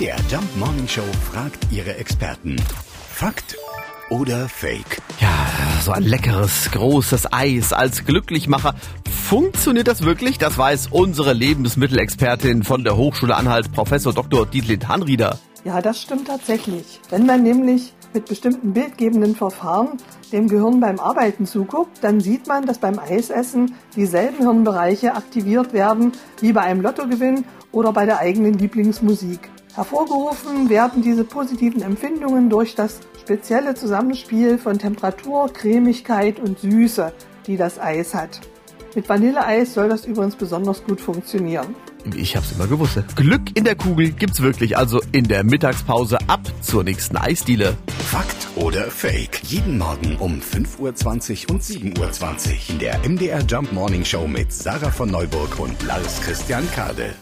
MDR Jump Morning Show fragt ihre Experten. Fakt oder Fake? Ja, so ein leckeres, großes Eis als Glücklichmacher. Funktioniert das wirklich? Das weiß unsere Lebensmittelexpertin von der Hochschule Anhalt, Professor Dr. Dietlin Hanrieder. Ja, das stimmt tatsächlich. Wenn man nämlich mit bestimmten bildgebenden Verfahren dem Gehirn beim Arbeiten zuguckt, dann sieht man, dass beim Eisessen dieselben Hirnbereiche aktiviert werden wie bei einem Lottogewinn oder bei der eigenen Lieblingsmusik. Hervorgerufen werden diese positiven Empfindungen durch das spezielle Zusammenspiel von Temperatur, Cremigkeit und Süße, die das Eis hat. Mit Vanilleeis soll das übrigens besonders gut funktionieren. Ich hab's immer gewusst. Glück in der Kugel gibt's wirklich, also in der Mittagspause ab zur nächsten Eisdiele. Fakt oder Fake? Jeden Morgen um 5.20 Uhr und 7.20 Uhr in der MDR Jump Morning Show mit Sarah von Neuburg und Lars Christian Kade.